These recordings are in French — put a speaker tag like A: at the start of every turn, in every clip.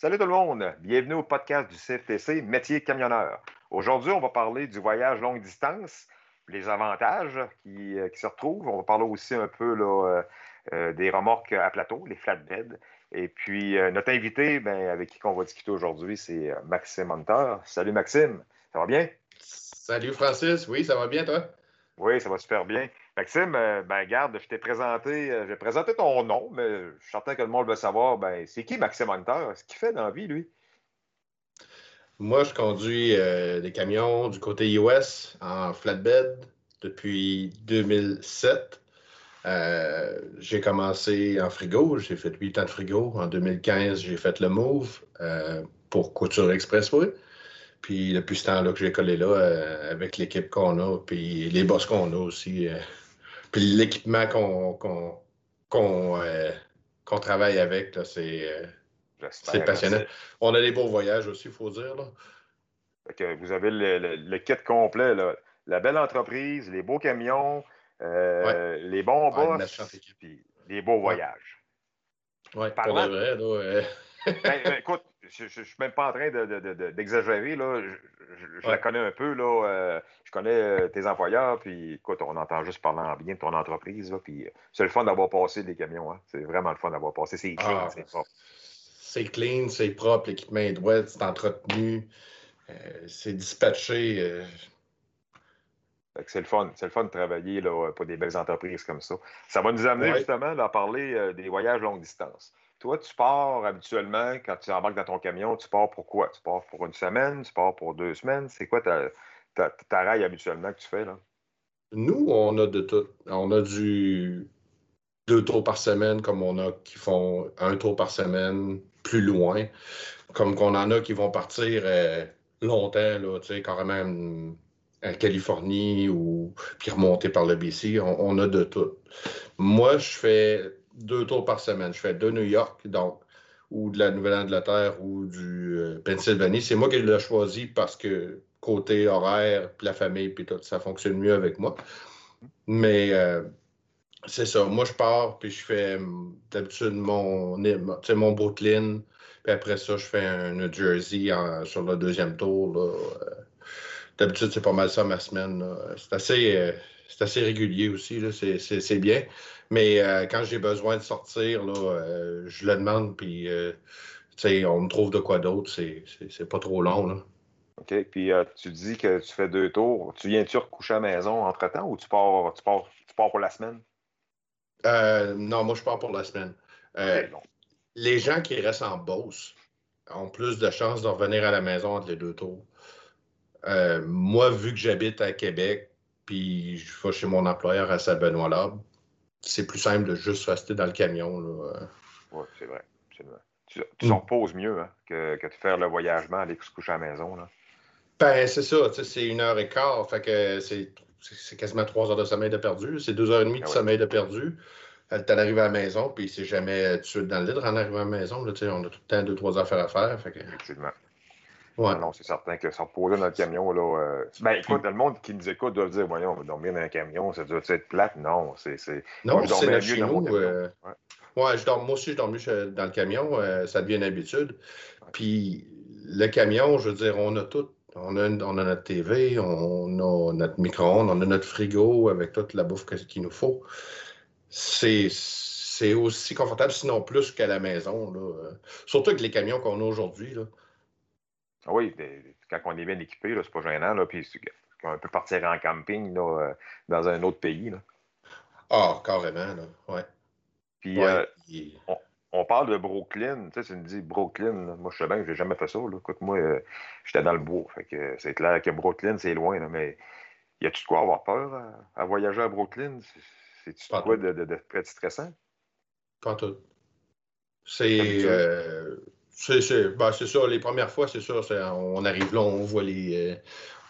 A: Salut tout le monde, bienvenue au podcast du CFTC Métier camionneur. Aujourd'hui, on va parler du voyage longue distance, les avantages qui, euh, se retrouvent. On va parler aussi un peu là, euh, des remorques à plateau, les flatbeds. Et puis, notre invité ben, avec qui on va discuter aujourd'hui, c'est Maxime Hunter. Salut Maxime, ça va bien?
B: Salut Francis, oui, ça va bien toi?
A: Oui, ça va super bien. Maxime, euh, ben garde, je t'ai présenté, euh, j'ai présenté ton nom, mais je suis certain que le monde veut savoir, ben, c'est qui Maxime Hunter? Ce qu'il fait dans la vie, lui?
B: Moi, je conduis euh, des camions du côté US en flatbed depuis 2007. j'ai commencé en frigo, j'ai fait 8 ans de frigo. En 2015, j'ai fait le move pour Couture Expressway. Puis depuis ce temps-là que j'ai collé là, euh, avec l'équipe qu'on a, puis les boss qu'on a aussi, euh, puis l'équipement qu'on euh, travaille avec, c'est passionnant. On a des beaux voyages aussi, il faut dire. Là.
A: vous avez le, kit complet, la belle entreprise, les beaux camions, les bons boss, puis les beaux voyages.
B: Oui, pour de vrai. Là,
A: ben, ben, écoute, je ne suis même pas en train d'exagérer. Je, la connais un peu. Là, euh, je connais euh, tes employeurs. Puis, écoute, on entend juste parler en bien de ton entreprise. puis, euh, c'est le fun d'avoir passé des camions. Hein. C'est vraiment le fun d'avoir passé. C'est clean, ah, c'est propre.
B: C'est clean, c'est propre. L'équipement est droit, c'est entretenu. c'est dispatché.
A: C'est le fun. C'est le fun de travailler là, pour des belles entreprises comme ça. Ça va nous amener justement à parler des voyages longue distance. Toi, tu pars habituellement, quand tu embarques dans ton camion, tu pars pour quoi? Tu pars pour une semaine, tu pars pour deux semaines? C'est quoi ta, ta, habituellement que tu fais? là?
B: Nous, on a de tout. On a du deux tours par semaine, comme on a qui font un tour par semaine plus loin, comme qu'on en a qui vont partir euh, longtemps, là, carrément en Californie ou puis remonter par le BC. on a de tout. Moi, je fais deux tours par semaine. Je fais de New York, donc, ou de la Nouvelle-Angleterre ou du euh, Pennsylvanie. C'est moi qui l'ai choisi parce que côté horaire, puis la famille, puis tout, ça fonctionne mieux avec moi. Mais euh, c'est ça. Moi, je pars, puis je fais d'habitude mon, mon Brooklyn. Puis après ça, je fais un New Jersey sur le deuxième tour. Euh, d'habitude, c'est pas mal ça ma semaine. C'est assez, assez régulier aussi. C'est bien. Mais euh, quand j'ai besoin de sortir, là, euh, je le demande, puis euh, on me trouve de quoi d'autre. C'est pas trop long. Là.
A: OK. Puis tu dis que tu fais deux tours. Tu viens-tu recoucher à la maison entre-temps ou tu pars, tu, pars, tu pars pour la semaine?
B: non, moi, je pars pour la semaine. les gens qui restent en Beauce ont plus de chances de revenir à la maison entre les deux tours. moi, vu que j'habite à Québec, puis je vais chez mon employeur à Saint-Benoît-Labre, c'est plus simple de juste rester dans le camion.
A: Oui, c'est vrai. Tu, tu mm. reposes mieux hein, que, que, de faire le voyagement, aller se coucher à la maison. Là.
B: Ben, c'est ça. C'est une heure et quart. Fait que c'est, quasiment trois heures de sommeil de perdu. C'est deux heures et demie de ah sommeil de perdu. Euh, tu arrives à la maison, puis c'est jamais tu es dans le lit en arrivant à la maison. Là, on a tout le temps deux, trois affaires à faire. Fait que...
A: Effectivement. Ouais. Non, c'est certain que se reposer dans le camion, là. Euh... Ben, écoute, le monde qui nous écoute doit dire, voyons, on va dormir dans un camion, ça doit être plate. Non, c'est.
B: Non, c'est chez nous. Euh... Ouais. je dors, moi aussi, je dors mieux dans le camion, euh, ça devient une habitude. Puis le camion, je veux dire, on a tout. On a, on a notre TV, on a notre micro-ondes, on a notre frigo avec toute la bouffe qu'il nous faut. C'est c'est aussi confortable, sinon plus qu'à la maison. Là. Surtout avec les camions qu'on a aujourd'hui.
A: Ah oui, quand on est bien équipé, c'est pas gênant. Là, puis on peut partir en camping là, euh, dans un autre pays.
B: Ah, carrément, là. ouais.
A: Puis euh, on, parle de Brooklyn. Tu sais, tu me dis Brooklyn. Moi, je sais bien que j'ai jamais fait ça. Là. Écoute, moi, euh, j'étais dans le bois. Fait que c'est clair que Brooklyn, c'est loin. Là, mais y a-tu de quoi avoir peur à, voyager à Brooklyn? C'est-tu quoi de, de, de, très stressant?
B: Pas tout. C'est. C'est ça. Les premières fois, c'est ça. On arrive là, on voit les, euh,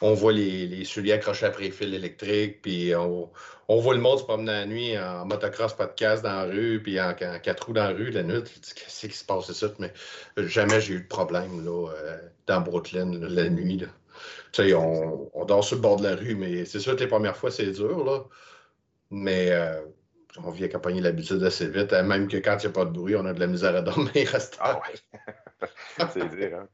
B: on voit les, les, souliers accrochés après les fils électriques, puis on, voit le monde se promener la nuit en motocross, podcast dans la rue, puis en, quatre roues dans la rue la nuit. Qu'est-ce qui se passe, ça? Mais jamais j'ai eu de problème là, euh, dans Brooklyn la nuit. On, on, dort sur le bord de la rue, mais c'est sûr que les premières fois, c'est dur. Là. Mais euh, on vient accompagner l'habitude assez vite. Hein, même que quand il n'y a pas de bruit, on a de la misère à dormir
A: Ah ouais. c'est dire, hein?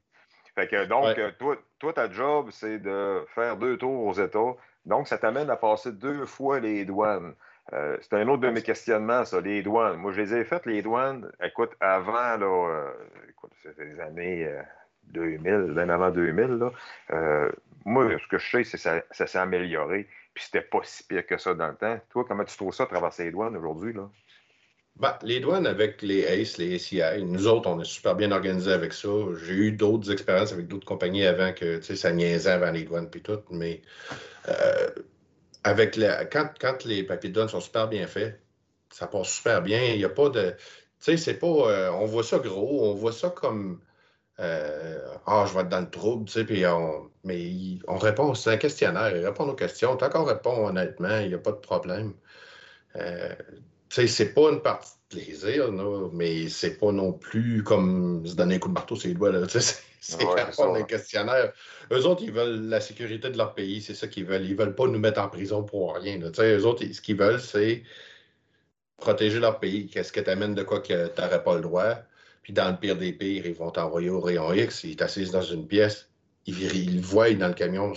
A: Fait que donc, toi, toi, ta job, c'est de faire deux tours aux États. Donc, ça t'amène à passer deux fois les douanes. Euh, c'est un autre de mes questionnements, ça, les douanes. Moi, je les ai faites, les douanes, écoute, avant, là, euh, écoute, c'était les années 2000, euh, même avant 2000, là. Moi, ce que je sais, c'est que ça, s'est amélioré, puis c'était pas si pire que ça dans le temps. Toi, comment tu trouves ça, traverser les douanes aujourd'hui, là?
B: Ben, les douanes avec les ACE, les ACI, nous autres, on est super bien organisés avec ça. J'ai eu d'autres expériences avec d'autres compagnies avant que, tu sais, ça niaisait avant les douanes puis tout, mais avec quand, quand, les papiers de douane sont super bien faits, ça passe super bien. Il n'y a pas de. Tu sais, c'est pas. Euh, on voit ça gros, on voit ça comme. Euh, ah, je vais être dans le trouble, tu sais, puis on. Mais on répond, c'est un questionnaire, il répond aux questions. Tant qu'on répond honnêtement, il n'y a pas de problème. Euh, tu sais, c'est pas une partie de plaisir, là, mais c'est pas non plus comme se donner un coup de marteau sur les doigts, là. Tu sais, c'est ouais, un questionnaire. Eux autres, ils veulent la sécurité de leur pays, c'est ça qu'ils veulent. Ils veulent pas nous mettre en prison pour rien. Là. Eux autres, ce qu'ils veulent, c'est protéger leur pays. Qu'est-ce que tu amènes de quoi que tu n'aurais pas le droit? Puis dans le pire des pires, ils vont t'envoyer au rayon X, ils t'assisent dans une pièce, ils, ils voient dans le camion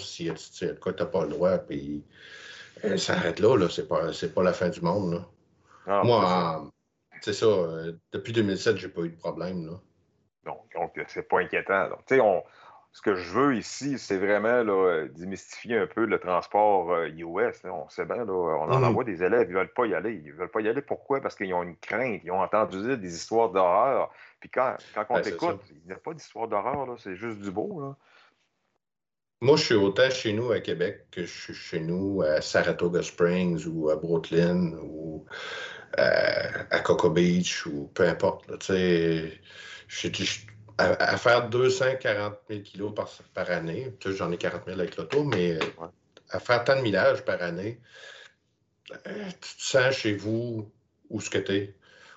B: quoi tu n'as pas le droit, puis euh, ça arrête là, là. c'est pas, pas la fin du monde. Là. Ah, Moi, c'est ça, euh, depuis 2007, j'ai pas eu de problème. Là.
A: Donc, c'est pas inquiétant. Donc, on, ce que je veux ici, c'est vraiment là, démystifier un peu le transport US. Euh, on sait bien, là, on en mmh. envoie des élèves, ils ne veulent pas y aller. Ils ne veulent pas y aller. Pourquoi? Parce qu'ils ont une crainte. Ils ont entendu dire des histoires d'horreur. Puis quand, quand on t'écoute, il n'y a pas d'histoire d'horreur, c'est juste du beau. Là.
B: Moi, je suis autant chez nous à Québec que je suis chez nous à Saratoga Springs ou à Brooklyn ou euh, à, Coco Beach ou peu importe. Là, à, faire 240 000 kilos par, par année, j'en ai 40 000 avec l'auto, mais à faire tant de millage par année, euh, tu te sens chez vous où ce que tu es.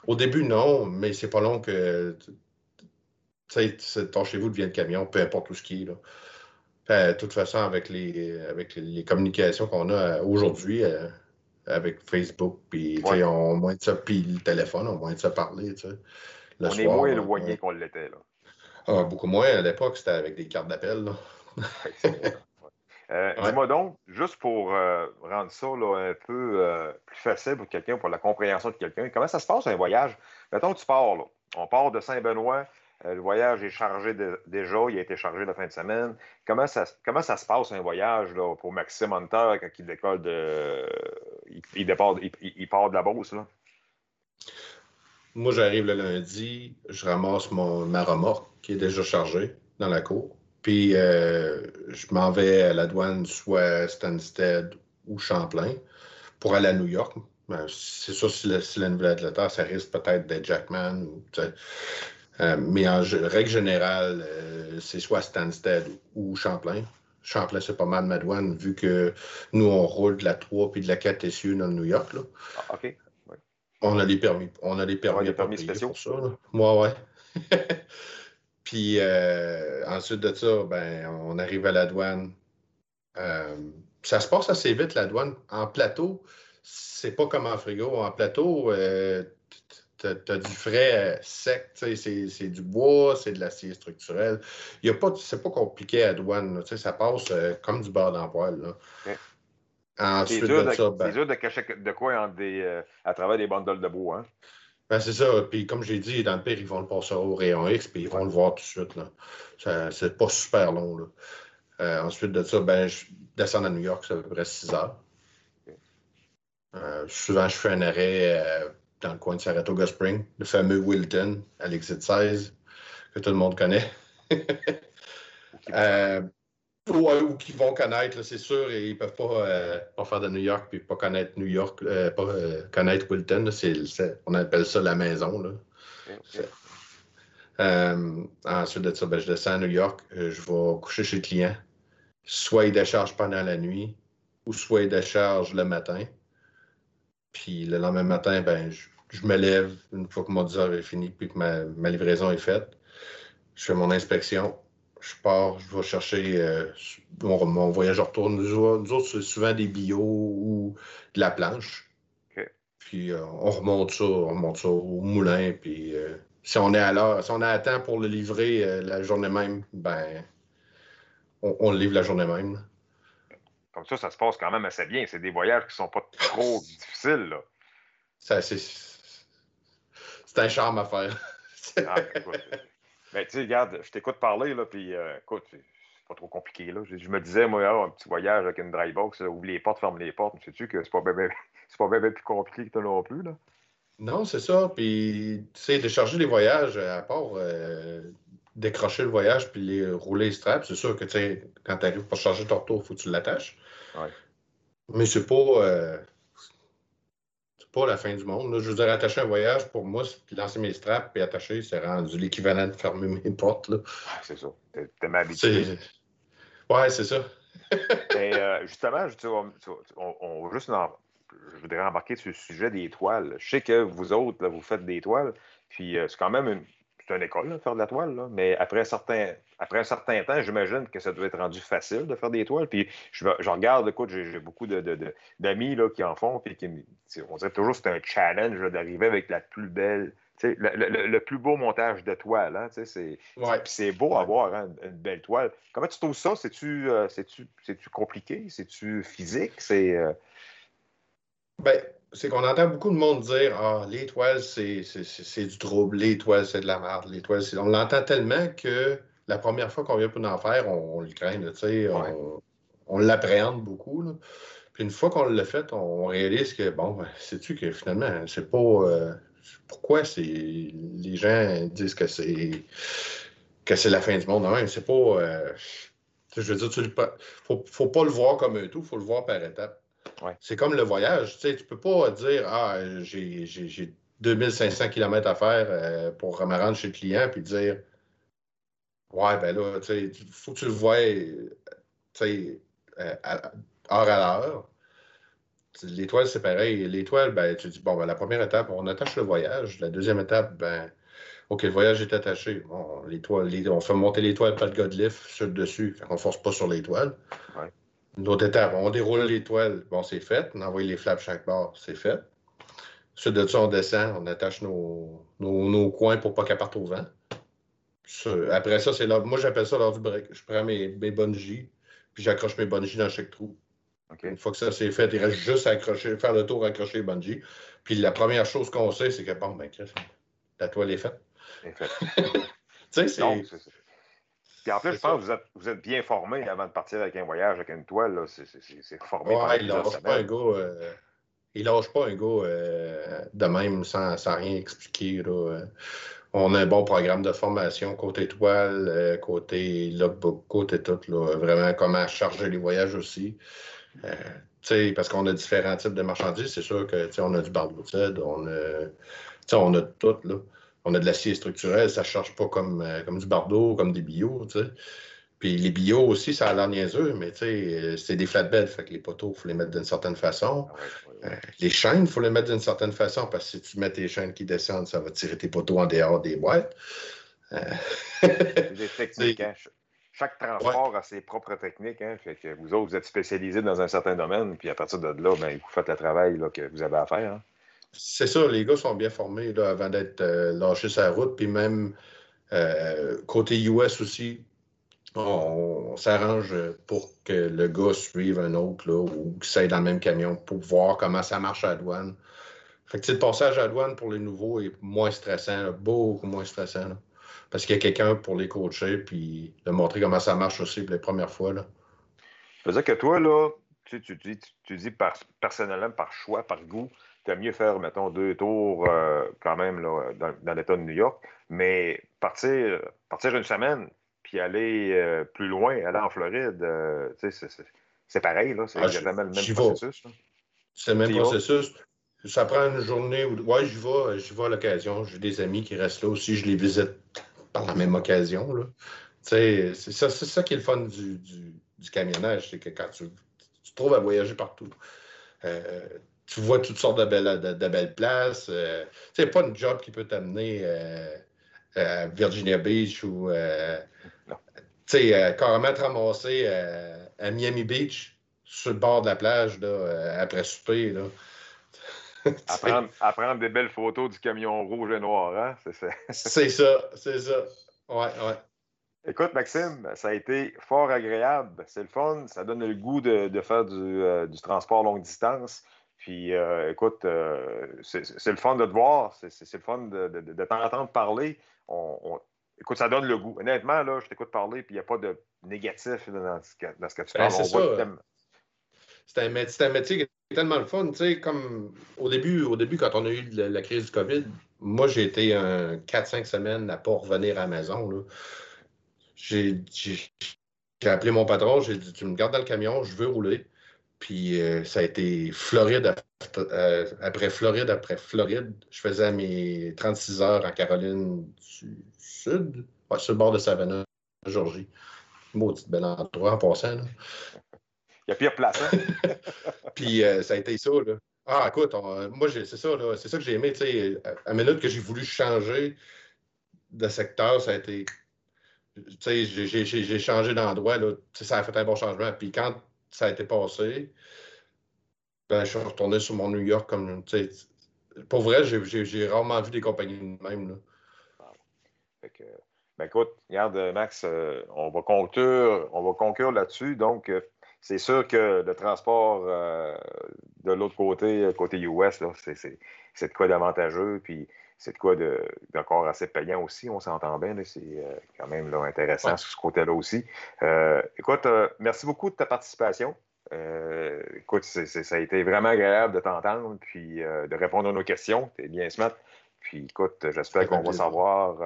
B: Au début, non, mais c'est pas long que ton chez vous devient le camion, peu importe où ce qui est. Là. de toute façon, avec les, avec les communications qu'on a aujourd'hui, euh, avec Facebook, puis on moins de ça, puis le téléphone, on moins de ça parler.
A: On est moins éloigné qu'on l'était. là.
B: Ah, beaucoup moins. À l'époque, c'était avec des cartes d'appel.
A: Euh, dis-moi donc, juste pour euh, rendre ça un peu euh, plus facile pour quelqu'un, pour la compréhension de quelqu'un, comment ça se passe un voyage? Mettons que tu pars, là. on part de Saint-Benoît, le voyage est chargé déjà, il a été chargé la fin de semaine. Comment ça, comment ça se passe un voyage là, pour Maxime Hunter quand il décolle de. Il, départ, il, part de la Beauce? Là?
B: Moi, j'arrive le lundi, je ramasse mon, ma remorque qui est déjà chargée dans la cour. Puis, euh, je m'en vais à la douane, soit Stansted ou Champlain, pour aller à New York. Ben, c'est sûr, si, si la Nouvelle-Angleterre, ça risque peut-être d'être Jackman. Euh, mais en règle générale, euh, c'est soit Stansted ou Champlain. Champlain, c'est pas mal ma douane, vu que nous, on roule de la 3 puis de la 4 SU dans le New York. Là.
A: Ah, OK.
B: On a les permis. On a les permis,
A: permis spéciaux. Pour
B: ça, Moi, ouais. Puis euh, ensuite de ça, ben, on arrive à la douane. Euh, ça se passe assez vite, la douane. En plateau, c'est pas comme en frigo. En plateau, euh, tu as, du frais sec, c'est du bois, c'est de l'acier structurel. C'est pas compliqué à la douane. Ça passe comme du beurre dans poêle.
A: C'est dur, de, ben dur de cacher de quoi des, euh, à travers des bundles de bois. Hein?
B: Ben, c'est ça. Puis comme j'ai dit, dans le pire, ils vont le passer au rayon X, puis ils vont le voir tout de suite. Là. c'est pas super long. Là. Euh, ensuite de ça, ben, je descends à New York, c'est à peu près 6 heures. Euh, souvent, je fais un arrêt dans le coin de Saratoga Spring, le fameux Wilton, à l'exit 16, que tout le monde connaît. Ou qui vont connaître, c'est sûr, et ils ne peuvent euh, pas, faire de New York puis pas connaître New York, euh, pas euh, connaître Wilton. on appelle ça la maison. Là. ensuite de ça, ben, je descends à New York, je vais coucher chez le client. Soit il décharge pendant la nuit, ou soit il décharge le matin. Puis le lendemain matin, ben, je, me lève une fois que mon 10 heures est fini puis que ma, ma livraison est faite. Je fais mon inspection je pars, je vais chercher euh, mon, voyage retourne. Nous autres, c'est souvent des bio ou de la planche. Puis on remonte ça, on remonte ça au moulin. Puis si on est à l'heure, si on à temps pour le livrer la journée même, ben on, le livre la journée même.
A: Comme ça, ça se passe quand même assez bien. C'est des voyages qui ne sont pas trop difficiles. Là.
B: c'est, un charme à faire.
A: ah, ben, tu sais, regarde, je t'écoute parler, là, puis euh, écoute, c'est pas trop compliqué. Là. Je, me disais, moi, ah, un petit voyage avec une dry box, ouvre les portes, ferme les portes. Sais-tu que c'est pas bien plus compliqué que toi non plus, là?
B: Non, c'est ça. Puis, tu sais, décharger les voyages, à part euh, décrocher le voyage puis les rouler les straps, c'est sûr que, tu sais, quand tu arrives pour charger ton retour, il faut que tu l'attaches.
A: Ouais.
B: Mais c'est pas. Euh, pas la fin du monde. Je veux dire, attacher un voyage, pour moi, puis lancer mes straps et attacher, c'est rendu l'équivalent de fermer mes portes. Là.
A: c'est ça. T'es ma habitué.
B: Ouais, c'est ça.
A: Mais euh, justement, je, on, on, juste je voudrais embarquer sur le sujet des toiles. Je sais que vous autres, vous faites des toiles, puis euh, c'est quand même une, c'est une école, de faire de la toile, mais après un certain, après un certain temps, j'imagine que ça doit être rendu facile de faire des toiles. Puis je, regarde, écoute, j'ai beaucoup d'amis de, qui en font, puis qui, on dirait toujours que c'est un challenge d'arriver avec la plus belle, le, le, plus beau montage de toile. Hein, c'est c'est beau à voir, hein, une, belle toile. Comment tu trouves ça? C'est-tu euh, compliqué? C'est-tu physique? C'est. Euh,
B: ben, c'est qu'on entend beaucoup de monde dire Ah, l'étoile, c'est du trouble, l'étoile, c'est de la merde, l'étoile, c'est. On l'entend tellement que la première fois qu'on vient pour en faire, on, le craint, tu sais, on, on l'appréhende beaucoup. Puis une fois qu'on l'a fait, on réalise que, bon, ben, sais-tu que finalement, c'est pas. Euh, pourquoi c'est les gens disent que c'est que c'est la fin du monde? Non, c'est pas. Euh, je veux dire, il faut, faut pas le voir comme un tout, il faut le voir par étapes. C'est comme le voyage. Tu ne peux pas dire Ah, j'ai 2500 km à faire euh, pour me rendre chez le client puis dire Ouais, ben là, il faut que tu le vois euh, heure à l'heure. L'étoile, c'est pareil. L'étoile, ben, tu dis Bon, ben, la première étape, on attache le voyage. La deuxième étape, ben, OK, le voyage est attaché. Bon, l'étoile, on fait monter l'étoile par le gars de lift sur le dessus. Fait qu'on ne force pas sur l'étoile. Une autre étape, on déroule l'étoile. Bon, c'est fait. On envoie les flaps chaque bord. C'est fait. Ensuite de ça, on descend, on attache nos, nos, coins pour pas qu'elle parte au vent. après ça, c'est. Moi, j'appelle ça l'heure du break. Je prends mes, mes bungees, puis j'accroche mes bungees dans chaque trou. Une fois que ça c'est fait, il reste juste à accrocher, faire le tour, accrocher les bungees. Puis la première chose qu'on sait, c'est que bon, ben, la toile est faite.
A: tu sais, c'est. Puis en plus, je pense que vous êtes, vous êtes bien formé avant de partir avec un voyage, avec une toile. C'est formé.
B: Ouais, il lâche pas un gars. Euh, il lâche pas un gars euh, de même sans, sans rien expliquer. Là. On a un bon programme de formation côté toile, euh, côté logbook, côté tout. Là, vraiment comment charger les voyages aussi. parce qu'on a différents types de marchandises. C'est sûr que on a du barbeau on a, on a tout. Là on a de l'acier structurel, ça ne charge pas comme, euh, comme du bardeau, comme des bio, tu sais. Puis les bio aussi, ça a l'air niaiseux, mais tu sais, euh, c'est des flatbeds, fait que les poteaux, il faut les mettre d'une certaine façon. Ah euh, les chaînes, il faut les mettre d'une certaine façon, parce que si tu mets tes chaînes qui descendent, ça va tirer tes poteaux en dehors des boîtes.
A: des techniques, hein. Chaque transport a ses propres techniques. Hein. Fait que vous autres, vous êtes spécialisés dans un certain domaine, puis à partir de là, ben, vous faites le travail là, que vous avez à faire. Hein.
B: C'est ça, les gars sont bien formés là, avant d'être euh, lâchés sur la route. Puis même euh, côté US aussi, on, s'arrange pour que le gars suive un autre là, ou qu'il soit dans le même camion pour voir comment ça marche à la douane. Fait que le passage à la douane pour les nouveaux est moins stressant, beaucoup moins stressant. parce qu'il y a quelqu'un pour les coacher puis de montrer comment ça marche aussi pour les premières fois. Là.
A: Ça veut que toi, là, tu, tu, dis, tu dis personnellement, par choix, par goût, tu mieux faire, mettons, deux tours euh, quand même là, dans, l'État de New York, mais partir, partir une semaine, puis aller euh, plus loin, aller en Floride, euh, c'est pareil, là, c'est ah, exactement le même processus.
B: C'est le même processus. Ça prend une journée ou Ouais, j'y vais, j'y vais à l'occasion. J'ai des amis qui restent là aussi, je les visite par la même occasion. Là. C'est ça, ça qui est le fun du, du, camionnage, c'est que quand tu te trouves à voyager partout tu vois toutes sortes de belles, de, belles places. Euh, c'est pas une job qui peut t'amener euh, à Virginia Beach ou euh, carrément te ramasser à Miami Beach sur le bord de la plage là, après souper. Là.
A: à, prendre, des belles photos du camion rouge et noir, hein?
B: C'est ça, c'est ça. Ouais, ouais.
A: Écoute, Maxime, ça a été fort agréable. C'est le fun. Ça donne le goût de, faire euh, du, transport longue distance. Puis, euh, écoute, euh, c'est le fun de te voir. C'est le fun de, t'entendre parler. écoute, ça donne le goût. Honnêtement, là, je t'écoute parler, puis il n'y a pas de négatif dans ce que, dans ce que tu ben,
B: parles. C'est un, un, métier qui est tellement le fun. Tu sais, comme au début, au début, quand on a eu la, crise du COVID, moi, j'ai été un 4-5 semaines à ne pas revenir à la maison. J'ai appelé mon patron, j'ai dit Tu me gardes dans le camion, je veux rouler. Puis euh, ça a été Floride euh, après Floride après Floride. Je faisais mes 36 heures en Caroline du Sud, sur le bord de Savannah, Georgie. Maudit bel endroit en passant. Là.
A: Il y a pire place. Hein?
B: Puis euh, ça a été ça. Là. Ah, écoute, moi, c'est ça, c'est ça que j'ai aimé. À, à minute que j'ai voulu changer de secteur, ça a été. J'ai changé d'endroit. Ça a fait un bon changement. Puis quand ça a été passé, ben, je suis retourné sur mon New York comme. Pour vrai, j'ai rarement vu des compagnies de même. Là.
A: ben écoute, regarde, Max, euh, on va conclure, on va conclure là-dessus. Donc, euh, c'est sûr que le transport euh, de l'autre côté, côté US, c'est de quoi d'avantageux, puis c'est de quoi d'encore assez payant aussi, on s'entend bien. C'est euh, quand même là, intéressant sur ce côté-là aussi. Euh, écoute, merci beaucoup de ta participation. écoute, ça a été vraiment agréable de t'entendre, puis de répondre à nos questions. Tu es bien smart. Puis écoute, j'espère qu'on va savoir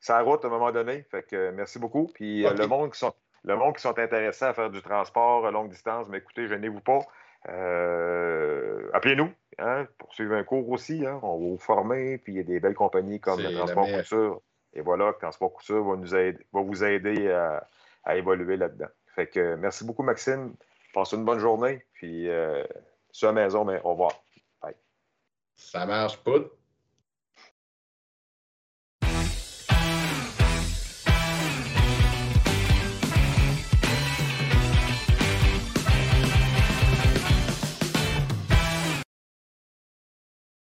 A: sa route à un moment donné. Fait que merci beaucoup. Puis le monde qui sont le monde qui sont intéressés à faire du transport à longue distance, mais écoutez, gênez-vous pas. Euh, appelez-nous hein, pour suivre un cours aussi. Hein. on va vous former, puis il y a des belles compagnies comme le Transport Couture. Et voilà, le Transport Couture va, nous aider, va vous aider à, évoluer là-dedans. Fait que merci beaucoup, Maxime. Passez une bonne journée. Puis euh, sur la maison, mais au revoir.
B: Ça marche, pas.